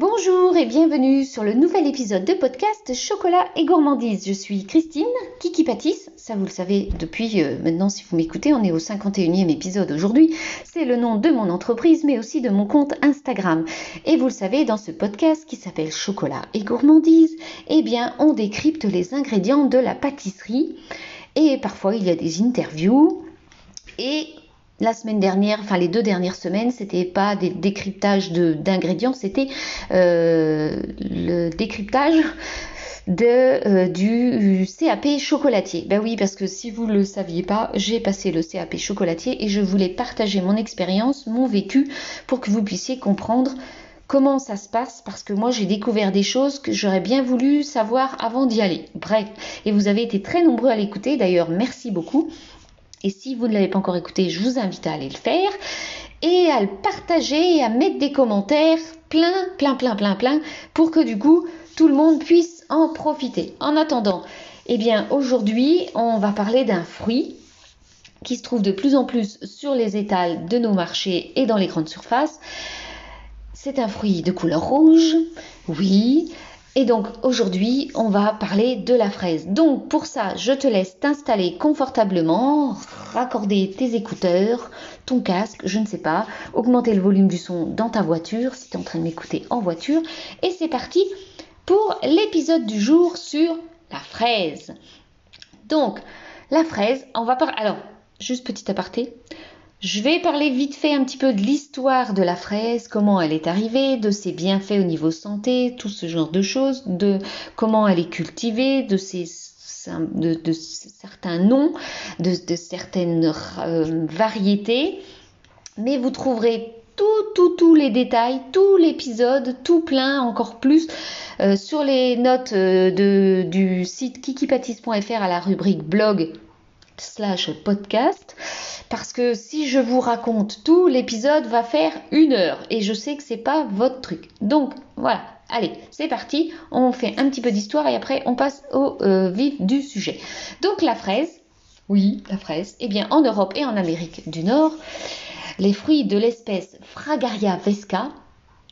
Bonjour et bienvenue sur le nouvel épisode de podcast Chocolat et Gourmandise. Je suis Christine, Kiki Patisse, ça vous le savez depuis euh, maintenant si vous m'écoutez, on est au 51e épisode aujourd'hui. C'est le nom de mon entreprise mais aussi de mon compte Instagram. Et vous le savez, dans ce podcast qui s'appelle Chocolat et Gourmandise, eh bien on décrypte les ingrédients de la pâtisserie et parfois il y a des interviews et la semaine dernière, enfin les deux dernières semaines, c'était pas des décryptages d'ingrédients, c'était euh, le décryptage euh, du CAP chocolatier. Ben oui, parce que si vous ne le saviez pas, j'ai passé le CAP chocolatier et je voulais partager mon expérience, mon vécu, pour que vous puissiez comprendre comment ça se passe, parce que moi j'ai découvert des choses que j'aurais bien voulu savoir avant d'y aller. Bref, et vous avez été très nombreux à l'écouter, d'ailleurs merci beaucoup. Et si vous ne l'avez pas encore écouté, je vous invite à aller le faire et à le partager et à mettre des commentaires plein, plein, plein, plein, plein pour que du coup tout le monde puisse en profiter. En attendant, eh bien aujourd'hui on va parler d'un fruit qui se trouve de plus en plus sur les étals de nos marchés et dans les grandes surfaces. C'est un fruit de couleur rouge, oui, et donc aujourd'hui, on va parler de la fraise. Donc pour ça, je te laisse t'installer confortablement, raccorder tes écouteurs, ton casque, je ne sais pas, augmenter le volume du son dans ta voiture si tu es en train de m'écouter en voiture. Et c'est parti pour l'épisode du jour sur la fraise. Donc la fraise, on va parler... Alors, juste petit aparté, je vais parler vite fait un petit peu de l'histoire de la fraise, comment elle est arrivée, de ses bienfaits au niveau santé, tout ce genre de choses, de comment elle est cultivée, de ses de, certains noms, de, certaines euh, variétés. Mais vous trouverez tout, tous les détails, tout l'épisode, tout plein, encore plus, euh, sur les notes euh, du site kikipatis.fr à la rubrique blog slash podcast parce que si je vous raconte tout, l'épisode va faire une heure et je sais que c'est pas votre truc. Donc voilà, allez, c'est parti, on fait un petit peu d'histoire et après on passe au euh, vif du sujet. Donc la fraise, oui, la fraise, eh bien en Europe et en Amérique du Nord, les fruits de l'espèce Fragaria vesca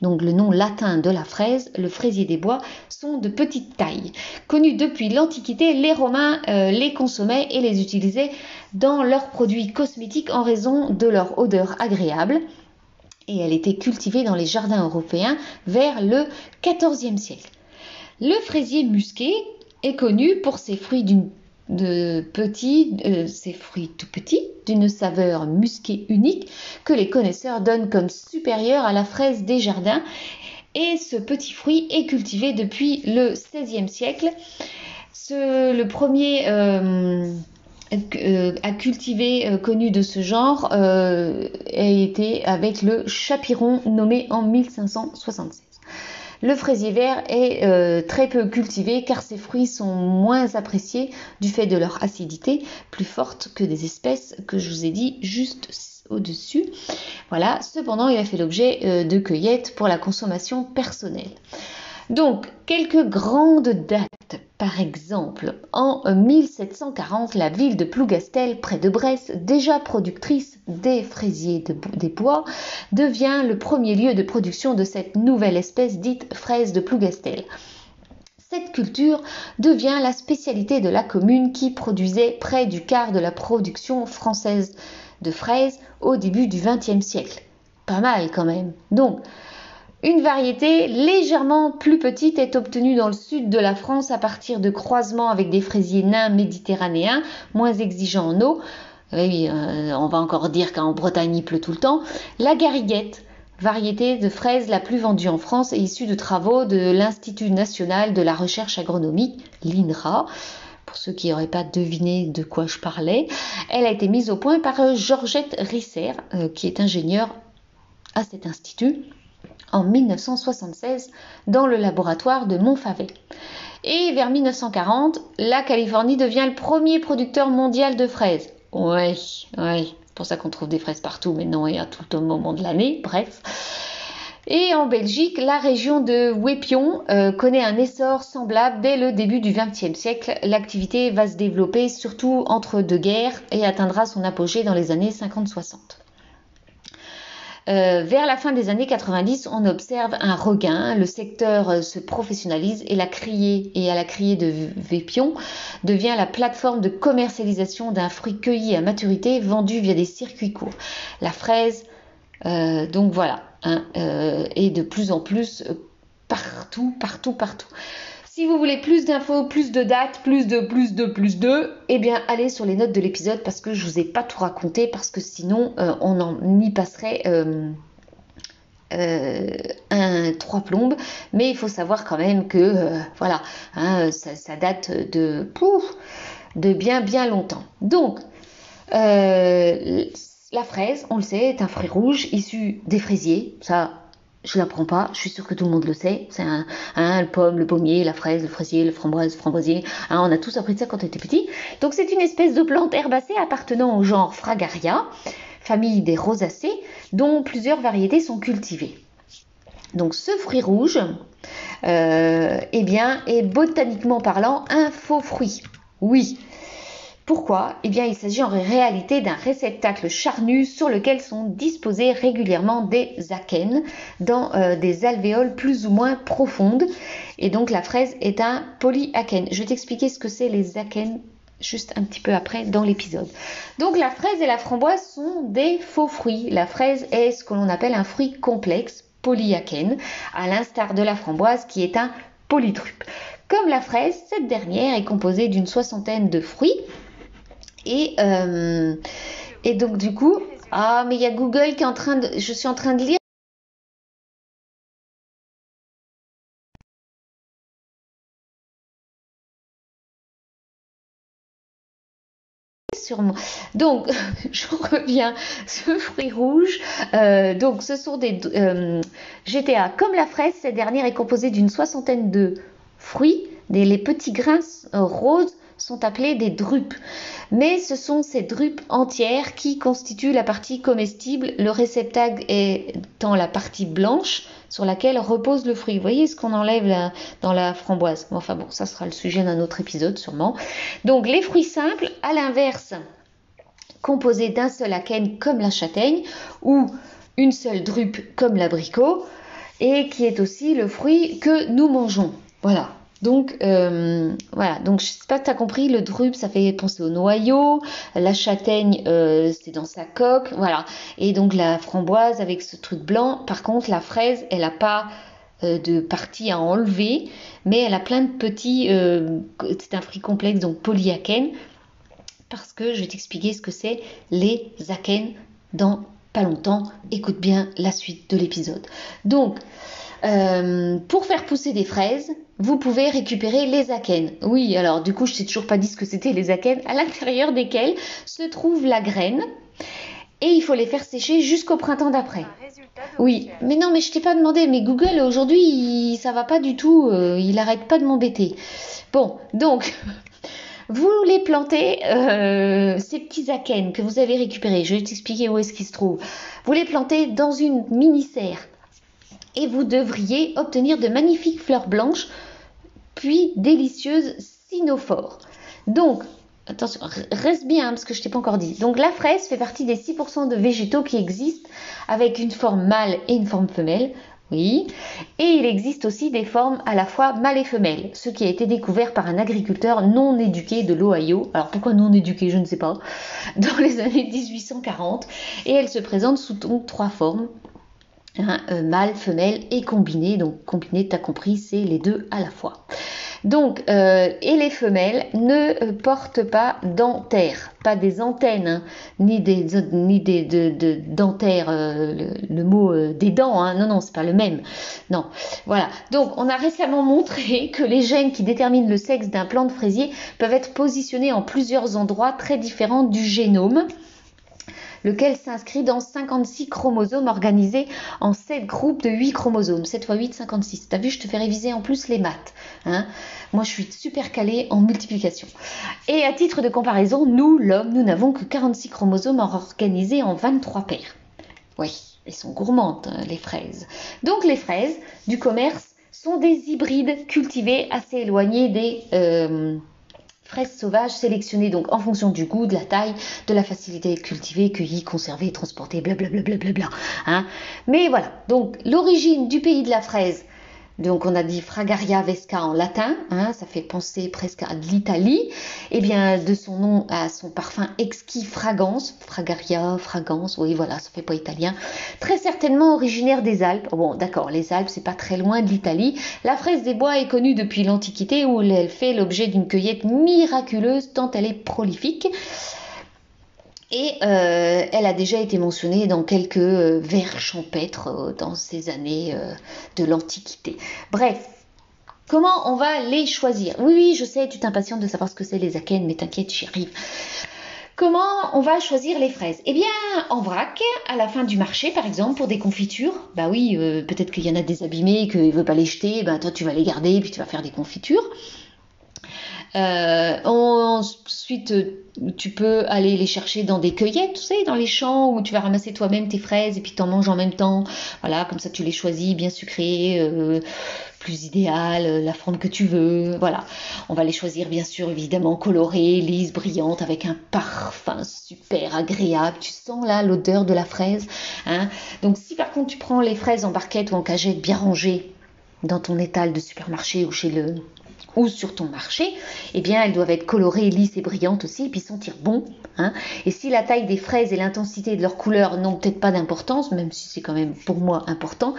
donc le nom latin de la fraise, le fraisier des bois, sont de petite taille. Connus depuis l'Antiquité, les Romains euh, les consommaient et les utilisaient dans leurs produits cosmétiques en raison de leur odeur agréable. Et elle était cultivée dans les jardins européens vers le XIVe siècle. Le fraisier musqué est connu pour ses fruits d'une de petits, euh, ces fruits tout petits, d'une saveur musquée unique que les connaisseurs donnent comme supérieure à la fraise des jardins. Et ce petit fruit est cultivé depuis le XVIe siècle. le premier euh, euh, à cultiver connu de ce genre a été avec le chapiron nommé en 1576. Le fraisier vert est euh, très peu cultivé car ses fruits sont moins appréciés du fait de leur acidité plus forte que des espèces que je vous ai dit juste au-dessus. Voilà, cependant il a fait l'objet euh, de cueillettes pour la consommation personnelle. Donc, quelques grandes dates. Par exemple, en 1740, la ville de Plougastel, près de Brest, déjà productrice des fraisiers des bois, devient le premier lieu de production de cette nouvelle espèce dite fraise de Plougastel. Cette culture devient la spécialité de la commune qui produisait près du quart de la production française de fraises au début du XXe siècle. Pas mal quand même. Donc, une variété légèrement plus petite est obtenue dans le sud de la France à partir de croisements avec des fraisiers nains méditerranéens, moins exigeants en eau. Euh, on va encore dire qu'en Bretagne il pleut tout le temps. La gariguette, variété de fraise la plus vendue en France et issue de travaux de l'Institut national de la recherche agronomique, l'INRA. Pour ceux qui n'auraient pas deviné de quoi je parlais, elle a été mise au point par Georgette Risser, euh, qui est ingénieure à cet institut en 1976 dans le laboratoire de Montfavet. Et vers 1940, la Californie devient le premier producteur mondial de fraises. Ouais, ouais, c'est pour ça qu'on trouve des fraises partout, mais non, et à tout moment de l'année, bref. Et en Belgique, la région de Wépion euh, connaît un essor semblable dès le début du XXe siècle. L'activité va se développer surtout entre deux guerres et atteindra son apogée dans les années 50-60. Euh, vers la fin des années 90, on observe un regain, le secteur euh, se professionnalise et la criée et à la criée de Vépion devient la plateforme de commercialisation d'un fruit cueilli à maturité vendu via des circuits courts. La fraise, euh, donc voilà, hein, est de plus en plus partout, partout, partout. Si vous voulez plus d'infos, plus de dates, plus de, plus de, plus de, eh bien allez sur les notes de l'épisode parce que je vous ai pas tout raconté parce que sinon euh, on en y passerait euh, euh, un trois plombes. Mais il faut savoir quand même que voilà, hein, ça, date de pouf, de bien bien longtemps. Donc la fraise, on le sait, est un fruit rouge issu des fraisiers. Ça, je l'apprends pas, je suis sûre que tout le monde le sait. C'est un, le pomme, le pommier, la fraise, le fraisier, le framboise, le framboisier. Hein, on a tous appris ça quand on était petit. Donc c'est une espèce de plante herbacée appartenant au genre Fragaria, famille des rosacées, dont plusieurs variétés sont cultivées. Donc ce fruit rouge, euh, eh bien, est botaniquement parlant un faux fruit. Oui, pourquoi? Eh bien, il s'agit en réalité d'un réceptacle charnu sur lequel sont disposés régulièrement des akènes dans euh, des alvéoles plus ou moins profondes. Et donc, la fraise est un polyakène. Je vais t'expliquer ce que c'est les akènes juste un petit peu après dans l'épisode. Donc la fraise et la framboise sont des faux fruits. La fraise est ce que l'on appelle un fruit complexe, polyakène, à l'instar de la framboise qui est un polytrupe. Comme la fraise, cette dernière est composée d'une soixantaine de fruits et, euh, et donc du coup, ah mais il y a Google qui est en train de, je suis en train de lire. Donc, je reviens, ce fruit rouge, euh, donc ce sont des euh, GTA. Comme la fraise, cette dernière est composée d'une soixantaine de fruits, des, les petits grains roses sont appelés des drupes. Mais ce sont ces drupes entières qui constituent la partie comestible, le réceptacle étant la partie blanche sur laquelle repose le fruit. Vous voyez ce qu'on enlève dans la framboise. Enfin bon, ça sera le sujet d'un autre épisode sûrement. Donc les fruits simples, à l'inverse, composés d'un seul akène comme la châtaigne ou une seule drupe comme l'abricot et qui est aussi le fruit que nous mangeons. Voilà, donc euh, voilà, donc je sais pas si tu as compris, le drupe ça fait penser au noyau, la châtaigne euh, c'est dans sa coque, voilà. Et donc la framboise avec ce truc blanc, par contre la fraise elle a pas euh, de partie à enlever, mais elle a plein de petits, c'est un fruit complexe donc polyakène, parce que je vais t'expliquer ce que c'est les akènes dans pas longtemps. Écoute bien la suite de l'épisode. Donc pour faire pousser des fraises, vous pouvez récupérer les akènes. Oui, alors du coup, je ne t'ai toujours pas dit ce que c'était les akènes, à l'intérieur desquels se trouve la graine. Et il faut les faire sécher jusqu'au printemps d'après. Oui, mais non, mais je t'ai pas demandé. Mais Google aujourd'hui, ça va pas du tout. Euh, il arrête pas de m'embêter. Bon, donc vous les plantez, euh, ces petits akènes que vous avez récupérés. Je vais t'expliquer où est-ce qu'ils se trouvent. Vous les plantez dans une mini serre et vous devriez obtenir de magnifiques fleurs blanches puis délicieuse cynophore. Donc, attention, reste bien parce que je t'ai pas encore dit. Donc la fraise fait partie des 6% de végétaux qui existent avec une forme mâle et une forme femelle. Oui, et il existe aussi des formes à la fois mâles et femelles, ce qui a été découvert par un agriculteur non éduqué de l'Ohio. Alors pourquoi non éduqué, je ne sais pas, dans les années 1840. Et elle se présente sous trois formes, Hein, euh, mâle, femelle et combiné. Donc combiné, tu as compris, c'est les deux à la fois. Donc, euh, et les femelles ne euh, portent pas dentaire, pas des antennes, hein, ni des, ni de, dentaires, le, mot des dents, hein, non, non, c'est pas le même. Non, voilà. Donc, on a récemment montré que les gènes qui déterminent le sexe d'un plant de fraisier peuvent être positionnés en plusieurs endroits très différents du génome lequel s'inscrit dans 56 chromosomes organisés en 7 groupes de 8 chromosomes. 7 x 8, 56. T'as vu, je te fais réviser en plus les maths. Hein Moi, je suis super calée en multiplication. Et à titre de comparaison, nous, l'homme, nous n'avons que 46 chromosomes organisés en 23 paires. Oui, elles sont gourmandes, hein, les fraises. Donc, les fraises du commerce sont des hybrides cultivés assez éloignés des... Euh, fraises sauvages sélectionnées donc en fonction du goût, de la taille, de la facilité de cultiver, cueillir, conserver, transporter, blablabla. Bla bla bla hein. Mais voilà, donc l'origine du pays de la fraise, donc on a dit Fragaria Vesca en latin, hein, ça fait penser presque à l'Italie, et eh bien de son nom à son parfum exquis fragance, Fragaria, fragance, oui voilà, ça fait pas italien, très certainement originaire des Alpes. Bon d'accord, les Alpes c'est pas très loin de l'Italie. La fraise des bois est connue depuis l'Antiquité où elle fait l'objet d'une cueillette miraculeuse tant elle est prolifique. Et euh, elle a déjà été mentionnée dans quelques euh, vers champêtres euh, dans ces années de l'Antiquité. Bref, comment on va les choisir? Oui, oui, je sais, tu t'impatientes de savoir ce que c'est les akènes, mais t'inquiète, j'y arrive. Comment on va choisir les fraises? Eh bien, en vrac, à la fin du marché, par exemple, pour des confitures. Bah oui, peut-être qu'il y en a des abîmés, qu'il ne veut pas les jeter, bah toi tu vas les garder, puis tu vas faire des confitures. Euh, ensuite, tu peux aller les chercher dans des cueillettes, tu sais, dans les champs où tu vas ramasser toi-même tes fraises et puis t'en manges en même temps. Voilà, comme ça tu les choisis bien sucrées, euh, plus idéales, la forme que tu veux. Voilà, on va les choisir bien sûr évidemment colorées, lises, brillantes, avec un parfum super agréable. Tu sens là l'odeur de la fraise. Hein Donc si par contre tu prends les fraises en barquette ou en cagette bien rangées dans ton étal de supermarché ou chez le ou sur ton marché, eh bien elles doivent être colorées, lisses et brillantes aussi, et puis sentir bon. Hein. Et si la taille des fraises et l'intensité de leur couleur n'ont peut-être pas d'importance, même si c'est quand même pour moi important,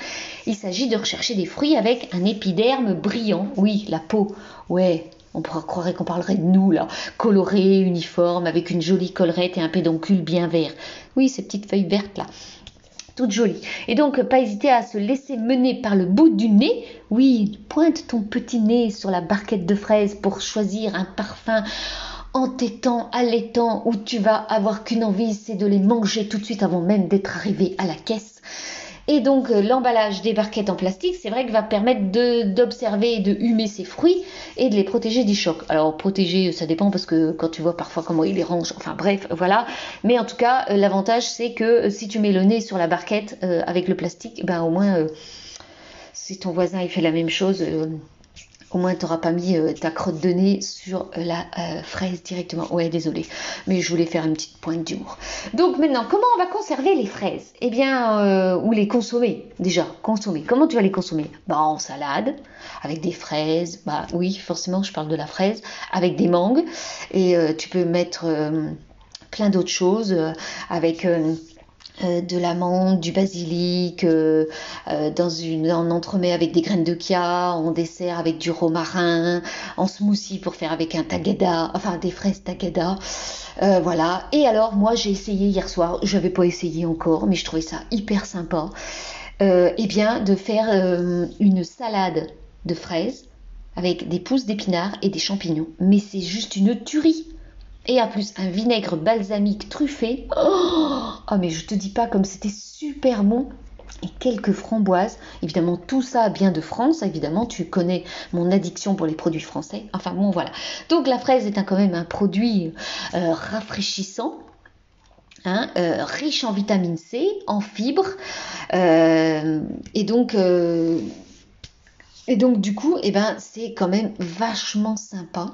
il s'agit de rechercher des fruits avec un épiderme brillant. Oui, la peau, ouais, on croirait qu'on parlerait de nous, là, coloré, uniforme, avec une jolie collerette et un pédoncule bien vert. Oui, ces petites feuilles vertes là jolie. Et donc, pas hésiter à se laisser mener par le bout du nez. Oui, pointe ton petit nez sur la barquette de fraises pour choisir un parfum entêtant, allaitant, où tu vas avoir qu'une envie, c'est de les manger tout de suite avant même d'être arrivé à la caisse. Et donc euh, l'emballage des barquettes en plastique, c'est vrai qu'il va permettre d'observer et de humer ces fruits et de les protéger du choc. Alors protéger, ça dépend parce que quand tu vois parfois comment ils les rangent, enfin bref, voilà. Mais en tout cas, euh, l'avantage c'est que euh, si tu mets le nez sur la barquette avec le plastique, ben au moins si ton voisin il fait la même chose, au moins, tu n'auras pas mis euh, ta crotte de nez sur la euh, fraise directement. Ouais, désolé, mais je voulais faire une petite pointe d'humour. Donc maintenant, comment on va conserver les fraises? Eh bien, euh, ou les consommer. Déjà, consommer. Comment tu vas les consommer? Bah, en salade, avec des fraises. Bah oui, forcément, je parle de la fraise, avec des mangues. Et tu peux mettre plein d'autres choses avec euh, de l'amande, du basilic, euh, euh, dans en entremets avec des graines de chia, en dessert avec du romarin, en smoothie pour faire avec un tagada, enfin des fraises tagada. voilà. Et alors, moi, j'ai essayé hier soir, je n'avais pas essayé encore, mais je trouvais ça hyper sympa. eh bien, de faire une salade de fraises avec des pousses d'épinards et des champignons. Mais c'est juste une tuerie et en plus un vinaigre balsamique truffé. Oh, oh, mais je te dis pas comme c'était super bon et quelques framboises. Évidemment, tout ça vient de France. Évidemment, tu connais mon addiction pour les produits français. Enfin bon, voilà. Donc la fraise est quand même un produit euh, rafraîchissant. Hein, euh, riche en vitamine C, en fibres, euh, et donc et donc du coup, eh ben, c'est quand même vachement sympa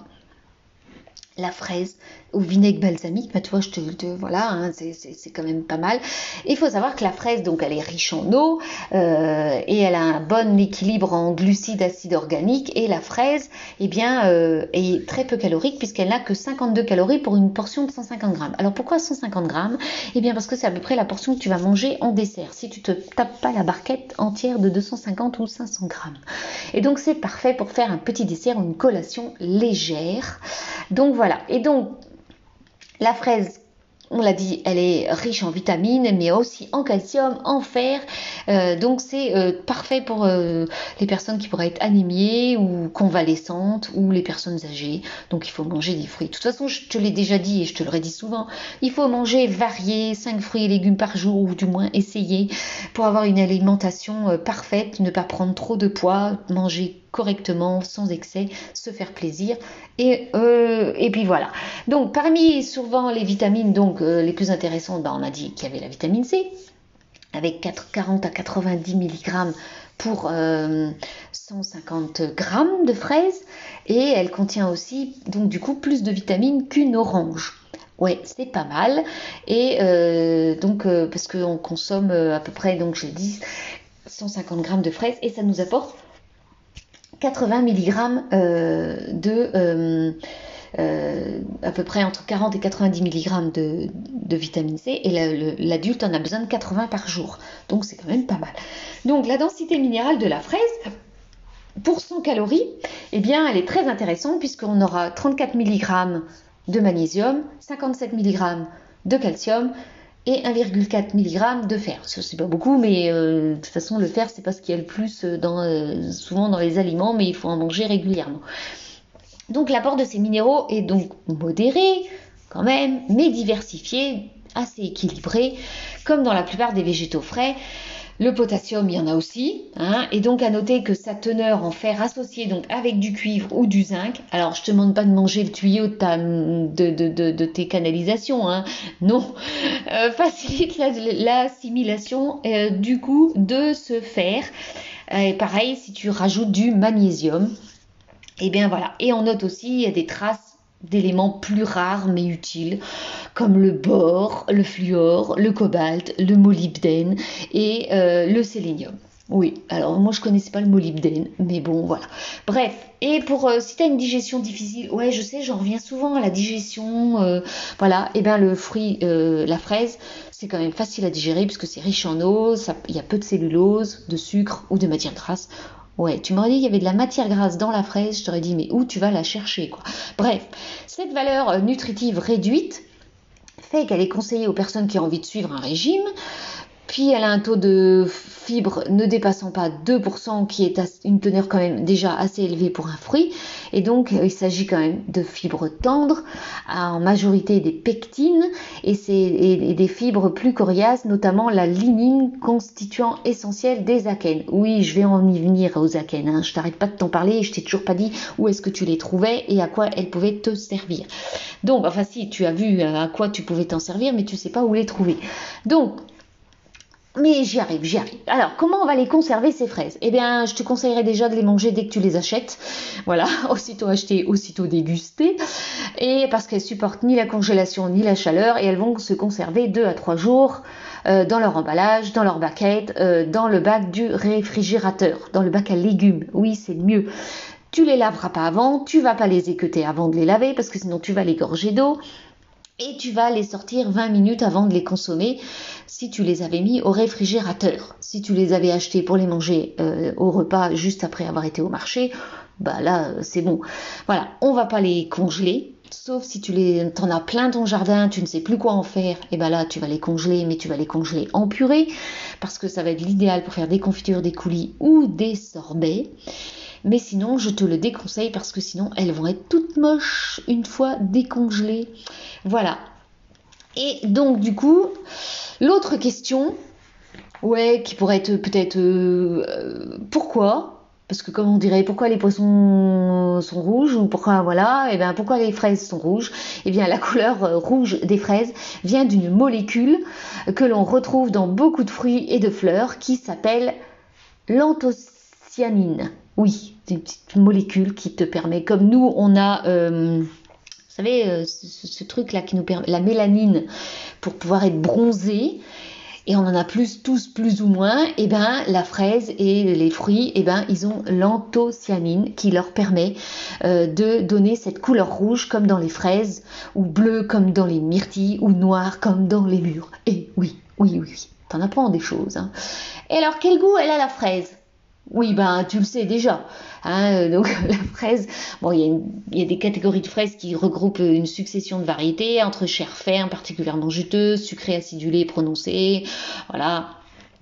la fraise au vinaigre balsamique, bah, tu vois, je te, voilà, hein, c'est quand même pas mal. Il faut savoir que la fraise, donc, elle est riche en eau euh, et elle a un bon équilibre en glucides, acides organiques. Et la fraise, eh bien, euh, est très peu calorique puisqu'elle n'a que 52 calories pour une portion de 150 grammes. Alors pourquoi 150 grammes? Eh bien, parce que c'est à peu près la portion que tu vas manger en dessert. Si tu te tapes pas la barquette entière de 250 ou 500 grammes. Et donc, c'est parfait pour faire un petit dessert ou une collation légère. Donc voilà. Et donc la fraise on l'a dit, elle est riche en vitamines, mais aussi en calcium, en fer. Euh, donc c'est euh, parfait pour euh, les personnes qui pourraient être anémiées ou convalescentes ou les personnes âgées. Donc il faut manger des fruits. De toute façon, je te l'ai déjà dit et je te le redis souvent, il faut manger varié, 5 fruits et légumes par jour ou du moins essayer pour avoir une alimentation parfaite, ne pas prendre trop de poids, manger correctement, sans excès, se faire plaisir. Et, euh, et puis voilà. Donc parmi souvent les vitamines donc, euh, les plus intéressantes, ben, on a dit qu'il y avait la vitamine C, avec 40 à 90 mg pour 150 euh, grammes de fraises. et elle contient aussi donc du coup plus de vitamines qu'une orange. Ouais, c'est pas mal. Et donc, euh, parce qu'on consomme à peu près, donc je dit, 150 grammes de fraises et ça nous apporte 80 mg de. à peu près entre 40 et 90 mg de, de vitamine C et l'adulte en a besoin de 80 par jour. Donc c'est quand même pas mal. Donc la densité minérale de la fraise, pour 100 calories, eh bien elle est très intéressante puisqu'on aura 34 mg de magnésium, 57 mg de calcium et 1,4 mg de fer. C'est pas beaucoup, mais euh, de toute façon, le fer, c'est pas ce qu'il y a le plus euh, euh, souvent dans les aliments, mais il faut en manger régulièrement. Donc l'apport de ces minéraux est donc modéré, quand même, mais diversifié, assez équilibré, comme dans la plupart des végétaux frais. Le potassium, il y en a aussi, hein, et donc à noter que sa teneur en fer associée donc avec du cuivre ou du zinc. Alors je te demande pas de manger le tuyau de, tes canalisations, hein, non, euh, facilite l'assimilation euh, du coup de ce fer. Et pareil, si tu rajoutes du magnésium, et eh bien voilà. Et on note aussi des traces d'éléments plus rares mais utiles, comme le bore, le fluor, le cobalt, le molybdène et euh, le sélénium. Oui, alors moi je connaissais pas le molybdène, mais bon voilà. Bref, et pour euh, si tu une digestion difficile, ouais je sais, j'en reviens souvent à la digestion, euh, voilà, et bien le fruit, la fraise, c'est quand même facile à digérer puisque c'est riche en eau, il y a peu de cellulose, de sucre ou de matière grasse. Ouais, tu m'aurais dit qu'il y avait de la matière grasse dans la fraise, je t'aurais dit mais où tu vas la chercher quoi. Bref, cette valeur euh, nutritive réduite fait qu'elle est conseillée aux personnes qui ont envie de suivre un régime, puis elle a un taux de fibres ne dépassant pas 2%, qui est une teneur quand même déjà assez élevée pour un fruit. Et donc, il s'agit quand même de fibres tendres, en majorité des pectines, et, des fibres plus coriaces, notamment la lignine constituant essentiel des akènes. Oui, je vais en y venir aux akènes, hein. je t'arrête pas de t'en parler, et je t'ai toujours pas dit où est-ce que tu les trouvais et à quoi elles pouvaient te servir. Donc, enfin si, tu as vu à quoi tu pouvais t'en servir, mais tu sais pas où les trouver. Donc, mais j'y arrive, j'y arrive. Alors, comment on va les conserver ces fraises? Eh bien, je te conseillerais déjà de les manger dès que tu les achètes. Voilà, aussitôt acheter, aussitôt déguster. Et parce qu'elles supportent ni la congélation ni la chaleur et elles vont se conserver 2 à 3 jours euh, dans leur emballage, dans leur baquette, euh, dans le bac du réfrigérateur, dans le bac à légumes. Oui, c'est mieux. Tu les laveras pas avant, tu vas pas les équeuter avant de les laver parce que sinon tu vas les gorger d'eau et tu vas les sortir 20 minutes avant de les consommer si tu les avais mis au réfrigérateur. Si tu les avais achetés pour les manger euh, au repas juste après avoir été au marché, bah là euh, c'est bon. Voilà, on va pas les congeler. Sauf si tu les, en as plein ton jardin, tu ne sais plus quoi en faire, et ben là tu vas les congeler, mais tu vas les congeler en purée, parce que ça va être l'idéal pour faire des confitures, des coulis ou des sorbets. Mais sinon, je te le déconseille parce que sinon, elles vont être toutes moches une fois décongelées. Voilà. Et donc, du coup, l'autre question, ouais, qui pourrait être peut-être euh, pourquoi? Parce que comme on dirait pourquoi les poissons sont rouges ou pourquoi voilà et eh bien pourquoi les fraises sont rouges? Et eh bien la couleur euh, rouge des fraises vient d'une molécule que l'on retrouve dans beaucoup de fruits et de fleurs qui s'appelle l'anthocyanine oui c'est une petite molécule qui te permet comme nous on a euh, vous savez, euh, ce, truc-là qui nous permet, la mélanine, pour pouvoir être bronzé, et on en a plus tous plus ou moins, et eh ben la fraise et les fruits, et eh ben ils ont l'anthocyanine qui leur permet euh, de donner cette couleur rouge comme dans les fraises, ou bleu comme dans les myrtilles, ou noir comme dans les mûres. Et oui, oui, oui, oui, t'en apprends des choses. Hein. Et alors quel goût elle a la fraise? Oui, ben tu le sais déjà. Hein, donc la fraise, bon, il y, a des catégories de fraises qui regroupent une succession de variétés entre chair ferme, particulièrement juteuse, sucrée, acidulée, prononcée, voilà.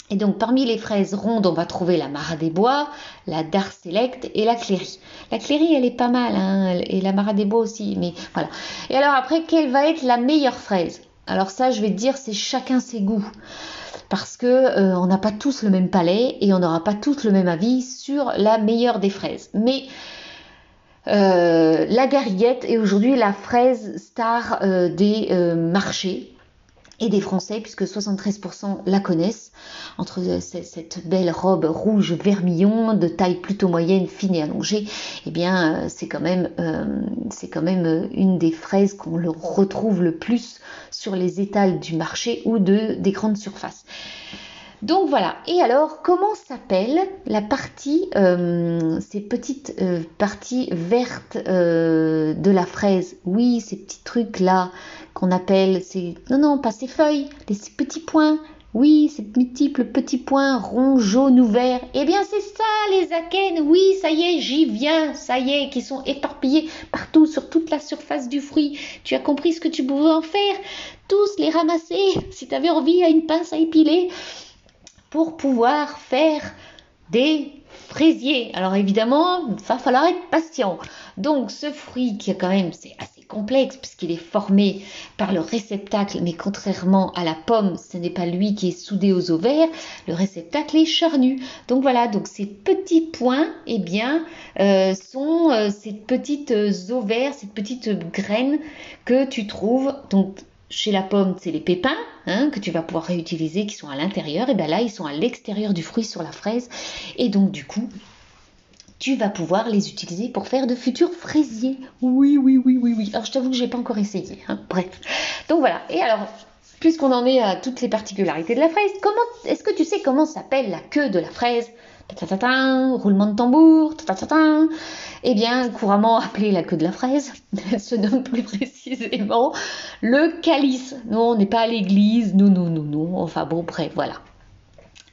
Et donc parmi les fraises rondes, on va trouver la Mara des Bois, la Dar Select et la Cléry. La Cléry, elle est pas mal, hein, et la Mara des Bois aussi, mais voilà. Et alors après, quelle va être la meilleure fraise? Alors ça, je vais te dire, c'est chacun ses goûts parce que euh, on n'a pas tous le même palais et on n'aura pas tous le même avis sur la meilleure des fraises. Mais euh, la gariguette est aujourd'hui la fraise star euh, des marchés. Et des Français, puisque 73% la connaissent, entre cette belle robe rouge vermillon, de taille plutôt moyenne, fine et allongée, eh bien, c'est quand même, c'est quand même une des fraises qu'on le retrouve le plus sur les étals du marché ou de, des grandes surfaces. Donc voilà. Et alors, comment s'appelle la partie, euh, ces petites euh, parties vertes euh, de la fraise? Oui, ces petits trucs là qu'on appelle, c'est non non, pas ces feuilles, ces petits points. Oui, ces multiples petits points ronds, jaunes ou verts. Eh bien, c'est ça, les akènes. Oui, ça y est, j'y viens. Ça y est, qui sont éparpillés partout sur toute la surface du fruit. Tu as compris ce que tu pouvais en faire? Tous les ramasser si tu avais envie à une pince à épiler pour pouvoir faire des fraisiers. Alors évidemment, il va falloir être patient. Donc ce fruit qui est quand même c'est assez complexe puisqu'il est formé par le réceptacle, mais contrairement à la pomme, ce n'est pas lui qui est soudé aux ovaires, le réceptacle est charnu. Donc voilà, donc ces petits points, eh bien, euh, sont euh, ces petites ovaires, ces petites graines que tu trouves donc chez la pomme, c'est les pépins hein, que tu vas pouvoir réutiliser qui sont à l'intérieur. Et bien là, ils sont à l'extérieur du fruit sur la fraise. Et donc, du coup, tu vas pouvoir les utiliser pour faire de futurs fraisiers. Oui, oui, oui, oui, oui. Alors, je t'avoue que j'ai pas encore essayé. Hein. Bref. Donc voilà. Et alors, puisqu'on en est à toutes les particularités de la fraise, comment est-ce que tu sais comment s'appelle la queue de la fraise? Roulement de tambour, eh bien, couramment appelée la queue de la fraise, elle se nomme plus précisément le calice. Non, on n'est pas à l'église, non, non, non, non, enfin bon, bref, voilà.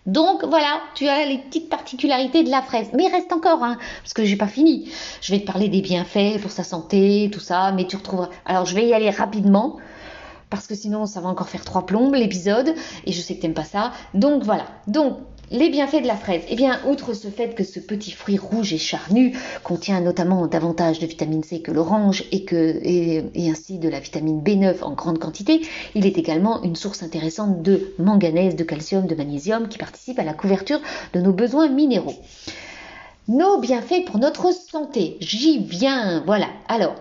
Donc voilà, tu as les petites particularités de la fraise. Mais il reste encore, hein, parce que j'ai pas fini. Je vais te parler des bienfaits pour sa santé, tout ça, mais tu retrouveras. Alors je vais y aller rapidement parce que sinon ça va encore faire trois plombes l'épisode et je sais que t'aimes pas ça. Donc voilà. Donc les bienfaits de la fraise Eh bien, outre ce fait que ce petit fruit rouge et charnu contient notamment davantage de vitamine C que l'orange et, et, ainsi de la vitamine B9 en grande quantité, il est également une source intéressante de manganèse, de calcium, de magnésium qui participent à la couverture de nos besoins minéraux. Nos bienfaits pour notre santé. J'y viens, voilà. Alors,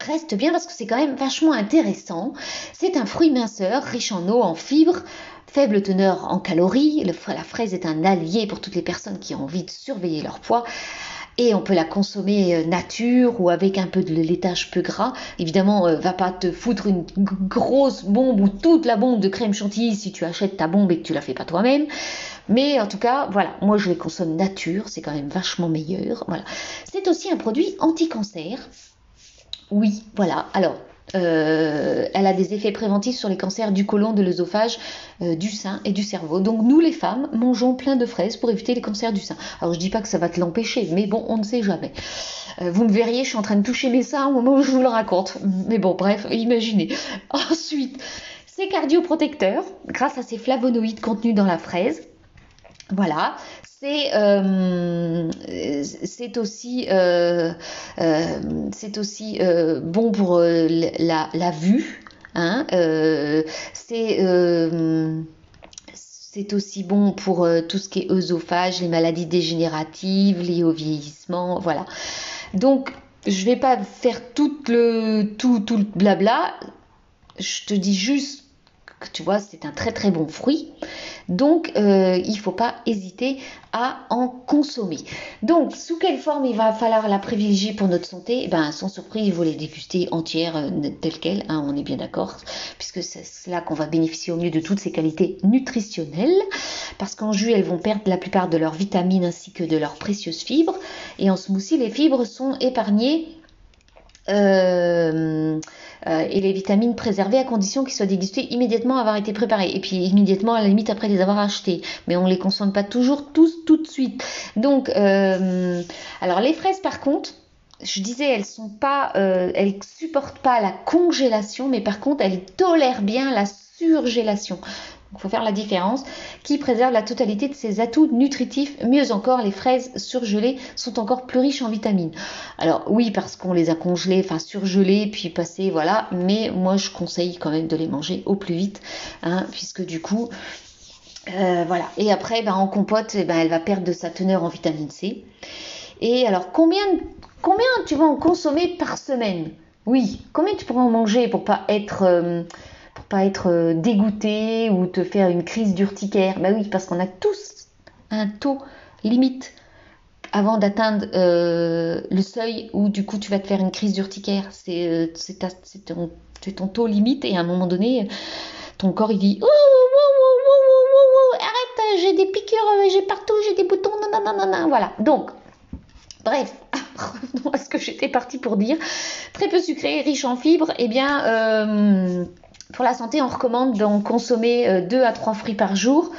reste bien parce que c'est quand même vachement intéressant. C'est un fruit minceur, riche en eau, en fibres, faible teneur en calories. la fraise est un allié pour toutes les personnes qui ont envie de surveiller leur poids. Et on peut la consommer euh, nature ou avec un peu de laitage peu gras. Évidemment, euh, va pas te foutre une grosse bombe ou toute la bombe de crème chantilly si tu achètes ta bombe et que tu la fais pas toi-même. Mais en tout cas, voilà, moi je les consomme nature, c'est quand même vachement meilleur. C'est aussi un produit anti-cancer. Oui, voilà. Alors, euh, elle a des effets préventifs sur les cancers du côlon, de l'œsophage, euh, du sein et du cerveau. Donc nous les femmes mangeons plein de fraises pour éviter les cancers du sein. Alors je dis pas que ça va te l'empêcher, mais bon, on ne sait jamais. Euh, vous me verriez, je suis en train de toucher mes seins au moment où je vous le raconte. Mais bon, bref, imaginez. Ensuite, c'est cardioprotecteur grâce à ces flavonoïdes contenus dans la fraise. Voilà, c'est aussi c'est aussi bon pour la, la vue. C'est c'est aussi bon pour tout ce qui est œsophage, les maladies dégénératives, liées au vieillissement, voilà. Donc, je vais pas faire tout le tout tout le blabla. Je te dis juste tu vois, c'est un très très bon fruit. Donc, euh, il ne faut pas hésiter à en consommer. Donc, sous quelle forme il va falloir la privilégier pour notre santé? Eh ben, Sans surprise, il faut les déguster entières, euh, telles quelles, hein, on est bien d'accord, puisque c'est là qu'on va bénéficier au mieux de toutes ces qualités nutritionnelles, parce qu'en jus, elles vont perdre la plupart de leurs vitamines ainsi que de leurs précieuses fibres, et en smoothie, les fibres sont épargnées. Euh, euh, et les vitamines préservées à condition qu'ils soient dégustés immédiatement avoir été préparés. Et puis immédiatement à la limite après les avoir achetés. Mais on ne les consomme pas toujours tous tout de suite. Donc, euh, alors les fraises par contre, je disais, elles sont pas, euh, elles supportent pas la congélation, mais par contre, elles tolèrent bien la surgélation. Il faut faire la différence, qui préserve la totalité de ses atouts nutritifs. Mieux encore, les fraises surgelées sont encore plus riches en vitamines. Alors oui, parce qu'on les a congelées, enfin surgelées, puis passées, voilà. Mais moi, je conseille quand même de les manger au plus vite, hein, puisque du coup, euh, voilà. Et après, ben, en compote, eh ben, elle va perdre de sa teneur en vitamine C. Et alors, combien, tu vas en consommer par semaine? Oui, combien tu pourras en manger pour pas être... Euh, pas être dégoûté ou te faire une crise d'urticaire. Bah oui, parce qu'on a tous un taux limite avant d'atteindre le seuil où du coup tu vas te faire une crise d'urticaire. C'est ton, ton, taux limite et à un moment donné, ton corps il dit oh, arrête, j'ai des piqûres, j'ai partout, j'ai des boutons, non, non, non, non, voilà. Donc, bref, revenons à ce que j'étais partie pour dire. Très peu sucré, riche en fibres, et eh bien, euh, pour la santé, on recommande d'en consommer 2 euh, à 3 fruits par jour.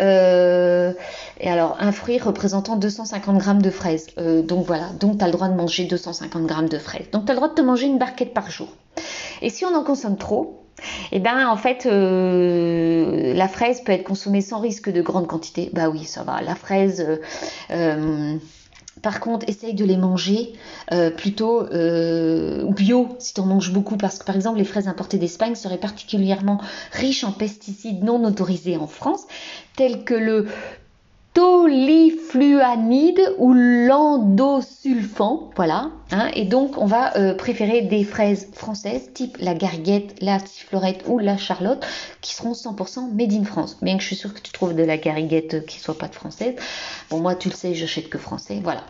Euh, et alors, un fruit représentant 250 grammes de fraises. donc voilà, donc tu as le droit de manger 250 grammes de fraises. Donc tu as le droit de te manger une barquette par jour. Et si on en consomme trop, eh bien, en fait, euh, la fraise peut être consommée sans risque de grande quantité. Bah oui, ça va. La fraise, euh, euh, par contre, essaye de les manger plutôt bio si tu en manges beaucoup. Parce que, par exemple, les fraises importées d'Espagne seraient particulièrement riches en pesticides non autorisés en France, tels que le tolifluanide ou l'endosulfan, voilà. Hein, et donc on va euh, préférer des fraises françaises type la gariguette, la sifflorette ou la charlotte qui seront 100% made in France. Bien que je suis sûre que tu trouves de la gariguette qui soit pas de française. Bon moi tu le sais, j'achète que français, voilà.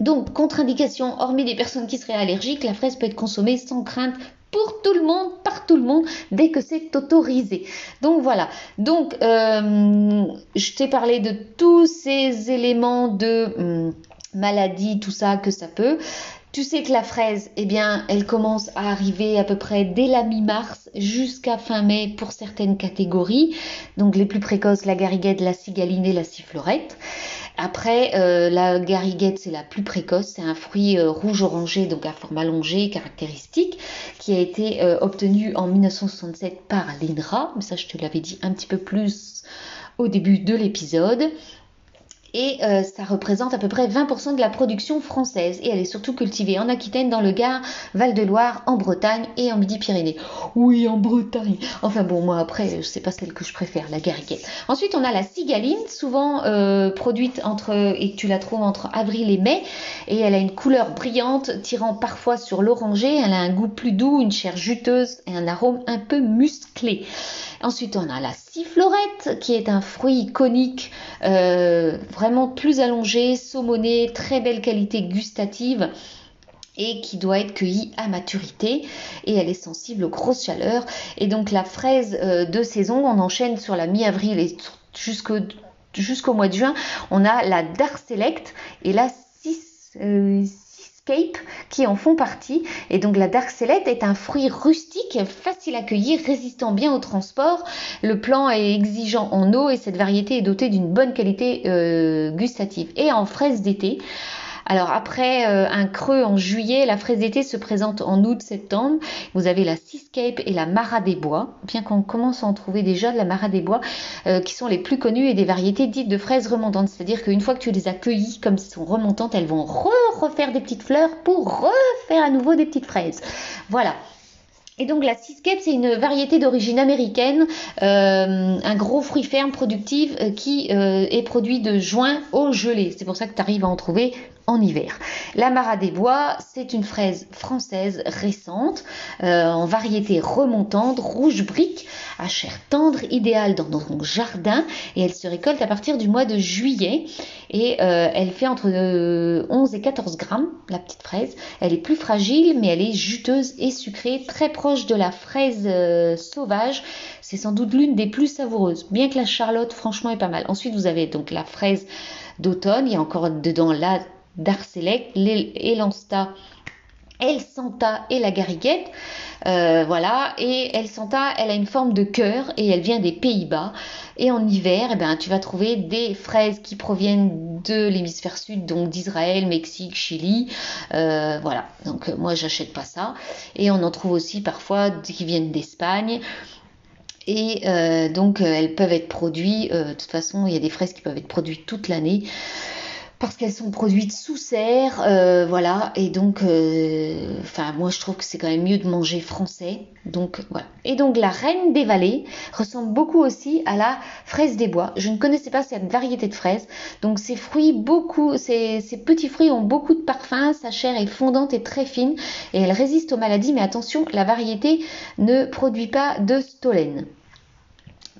Donc, contre-indication, hormis des personnes qui seraient allergiques, la fraise peut être consommée sans crainte pour tout le monde, par tout le monde, dès que c'est autorisé. Donc voilà. Donc, euh, je t'ai parlé de tous ces éléments de hum, maladie, tout ça que ça peut. Tu sais que la fraise, eh bien, elle commence à arriver à peu près dès la mi-mars jusqu'à fin mai pour certaines catégories. Donc les plus précoces, la gariguette, la cigaline et la sifflorette. Après, euh, la gariguette, c'est la plus précoce. C'est un fruit euh, rouge-orangé, donc à forme allongée, caractéristique, qui a été euh, obtenu en 1967 par l'INRA. Mais ça, je te l'avais dit un petit peu plus au début de l'épisode et euh, ça représente à peu près 20% de la production française et elle est surtout cultivée en Aquitaine, dans le Gard, Val-de-Loire, en Bretagne et en Midi-Pyrénées. Oui, en Bretagne. Enfin bon, moi après, sais pas celle que je préfère, la gariguette. Ensuite, on a la cigaline, souvent euh, produite entre et tu la trouves entre avril et mai et elle a une couleur brillante tirant parfois sur l'oranger, elle a un goût plus doux, une chair juteuse et un arôme un peu musclé. Ensuite, on a la sifflorette, qui est un fruit conique, euh, vraiment plus allongé, saumonné, très belle qualité gustative et qui doit être cueillie à maturité. Et elle est sensible aux grosses chaleurs. Et donc la fraise euh, de saison on enchaîne sur la mi-avril et jusqu'au mois de juin on a la Dark Select et la 6 qui en font partie. Et donc la Dark Select est un fruit rustique, facile à cueillir, résistant bien au transport. Le plant est exigeant en eau et cette variété est dotée d'une bonne qualité euh, gustative. Et en fraise d'été, alors après euh, un creux en juillet, la fraise d'été se présente en août-septembre. Vous avez la Seascape et la Mara des Bois, bien qu'on commence à en trouver déjà de la Mara des Bois, euh, qui sont les plus connues et des variétés dites de fraises remontantes. C'est-à-dire qu'une fois que tu les as cueillies, comme elles sont remontantes, elles vont refaire des petites fleurs pour refaire à nouveau des petites fraises. Voilà. Et donc la Seascape, c'est une variété d'origine américaine, euh, un gros fruit ferme productif qui est produit de juin au gelé. C'est pour ça que tu arrives à en trouver en hiver. La Mara des Bois, c'est une fraise française récente, euh, en variété remontante, rouge brique, à chair tendre, idéale dans nos jardin, et elle se récolte à partir du mois de juillet, et euh, elle fait entre 11 euh, et 14 grammes, la petite fraise. Elle est plus fragile, mais elle est juteuse et sucrée, très proche de la fraise sauvage. C'est sans doute l'une des plus savoureuses, bien que la charlotte, franchement, est pas mal. Ensuite, vous avez donc la fraise d'automne, il y a encore dedans la d'Arcelec, l'Elansta, El Santa et la Gariguette. Euh, voilà, et El Santa, elle a une forme de cœur et elle vient des Pays-Bas. Et en hiver, eh ben, tu vas trouver des fraises qui proviennent de l'hémisphère sud, donc d'Israël, Mexique, Chili. Euh, voilà, donc euh, moi j'achète pas ça. Et on en trouve aussi parfois qui viennent d'Espagne. Et donc elles peuvent être produites, de toute façon il y a des fraises qui peuvent être produites toute l'année parce qu'elles sont produites sous serre, euh, voilà, et donc, euh, enfin, moi je trouve que c'est quand même mieux de manger français, donc voilà. Et donc la reine des vallées ressemble beaucoup aussi à la fraise des bois. Je ne connaissais pas cette variété de fraises, donc ces fruits, beaucoup, ces, petits fruits ont beaucoup de parfum, sa chair est fondante et très fine, et elle résiste aux maladies, mais attention, la variété ne produit pas de stollen.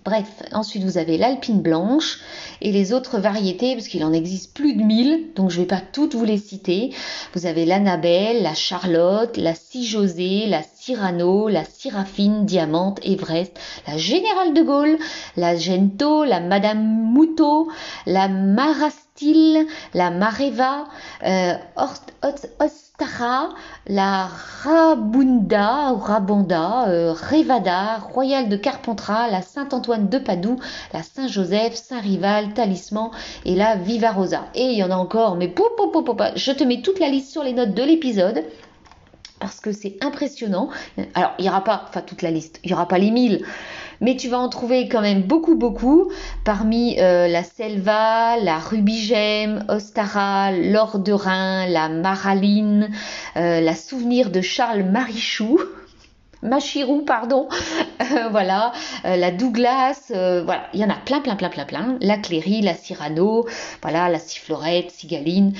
Bref, ensuite vous avez l'alpine blanche et les autres variétés, parce qu'il en existe plus de 1000, donc je ne vais pas toutes vous les citer. Vous avez l'Annabelle, la Charlotte, la José, la Cyrano, la Siraphine, Diamante, Everest, la Générale de Gaulle, la Gento, la Madame Moutot, la La Mareva, euh, Ostara, la Rabunda, Rabonda, euh, Revada, Royale de Carpentras, la Saint-Antoine de Padoue, la Saint-Joseph, Saint-Rival, Talisman et la Vivarosa. Et il y en a encore, mais je te mets toute la liste sur les notes de l'épisode parce que c'est impressionnant. Alors, il n'y aura pas, enfin toute la liste, il n'y aura pas les 1000, mais tu vas en trouver quand même beaucoup, beaucoup. Parmi euh, la Selva, la Rubigème, Ostara, l'Or de Rhin, la Maraline, euh, la Souvenir de Charles Marichou. Machirou, pardon, euh, voilà, la Douglas, voilà, il y en a plein, plein, plein, plein, plein, la Cléry, la Cyrano, voilà, la Sifflorette, Cigaline.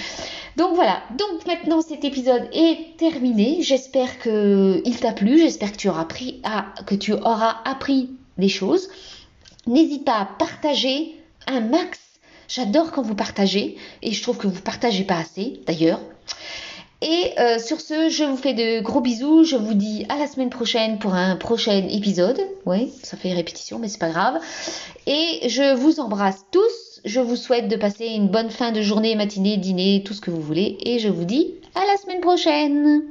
Donc voilà, donc maintenant cet épisode est terminé. J'espère qu'il t'a plu, j'espère que tu auras appris que tu auras appris des choses. N'hésite pas à partager un max. J'adore quand vous partagez et je trouve que vous partagez pas assez d'ailleurs. Et euh, sur ce, je vous fais de gros bisous. Je vous dis à la semaine prochaine pour un prochain épisode. Oui, ça fait répétition, mais c'est pas grave. Et je vous embrasse tous. Je vous souhaite de passer une bonne fin de journée, matinée, dîner, tout ce que vous voulez. Et je vous dis à la semaine prochaine.